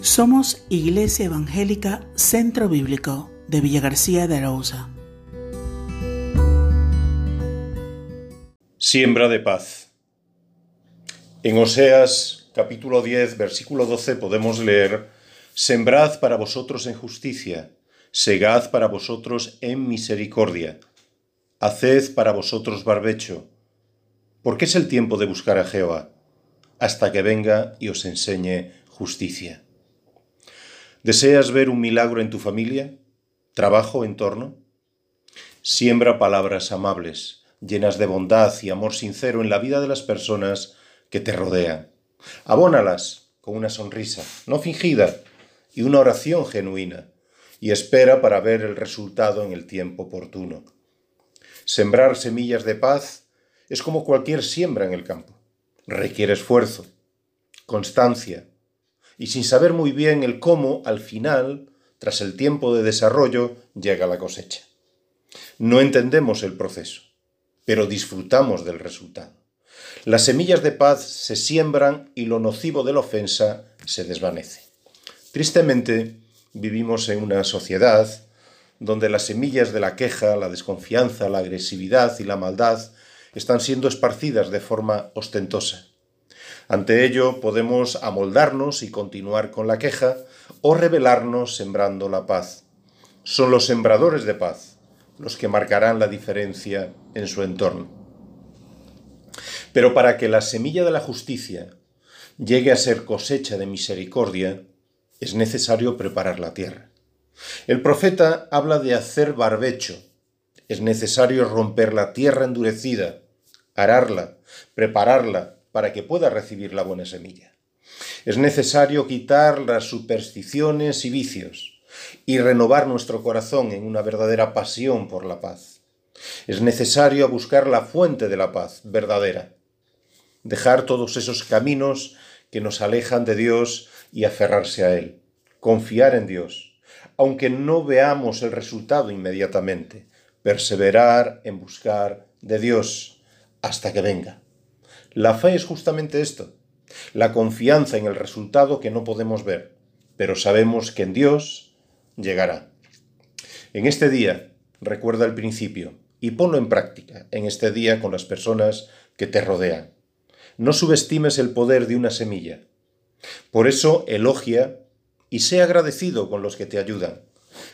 Somos Iglesia Evangélica Centro Bíblico de Villa García de Arauza. Siembra de paz. En Oseas capítulo 10, versículo 12 podemos leer, Sembrad para vosotros en justicia, segad para vosotros en misericordia, haced para vosotros barbecho, porque es el tiempo de buscar a Jehová, hasta que venga y os enseñe justicia. ¿Deseas ver un milagro en tu familia? ¿Trabajo, entorno? Siembra palabras amables, llenas de bondad y amor sincero en la vida de las personas que te rodean. Abónalas con una sonrisa, no fingida, y una oración genuina, y espera para ver el resultado en el tiempo oportuno. Sembrar semillas de paz es como cualquier siembra en el campo. Requiere esfuerzo, constancia, y sin saber muy bien el cómo, al final, tras el tiempo de desarrollo, llega la cosecha. No entendemos el proceso, pero disfrutamos del resultado. Las semillas de paz se siembran y lo nocivo de la ofensa se desvanece. Tristemente, vivimos en una sociedad donde las semillas de la queja, la desconfianza, la agresividad y la maldad están siendo esparcidas de forma ostentosa. Ante ello podemos amoldarnos y continuar con la queja o rebelarnos sembrando la paz. Son los sembradores de paz los que marcarán la diferencia en su entorno. Pero para que la semilla de la justicia llegue a ser cosecha de misericordia, es necesario preparar la tierra. El profeta habla de hacer barbecho. Es necesario romper la tierra endurecida, ararla, prepararla, para que pueda recibir la buena semilla. Es necesario quitar las supersticiones y vicios y renovar nuestro corazón en una verdadera pasión por la paz. Es necesario buscar la fuente de la paz verdadera, dejar todos esos caminos que nos alejan de Dios y aferrarse a Él, confiar en Dios, aunque no veamos el resultado inmediatamente, perseverar en buscar de Dios hasta que venga. La fe es justamente esto, la confianza en el resultado que no podemos ver, pero sabemos que en Dios llegará. En este día, recuerda el principio y ponlo en práctica en este día con las personas que te rodean. No subestimes el poder de una semilla. Por eso elogia y sé agradecido con los que te ayudan.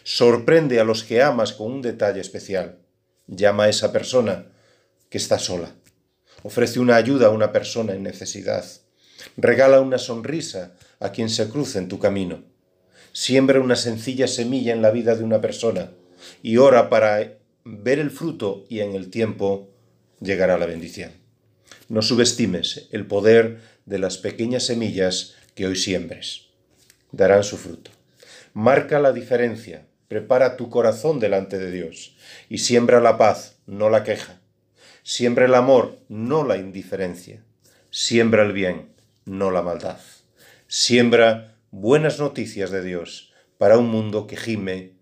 Sorprende a los que amas con un detalle especial. Llama a esa persona que está sola. Ofrece una ayuda a una persona en necesidad. Regala una sonrisa a quien se cruce en tu camino. Siembra una sencilla semilla en la vida de una persona y ora para ver el fruto y en el tiempo llegará la bendición. No subestimes el poder de las pequeñas semillas que hoy siembres. Darán su fruto. Marca la diferencia, prepara tu corazón delante de Dios y siembra la paz, no la queja Siembra el amor, no la indiferencia. Siembra el bien, no la maldad. Siembra buenas noticias de Dios para un mundo que gime.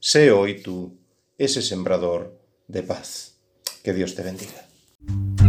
Sé hoy tú ese sembrador de paz. Que Dios te bendiga.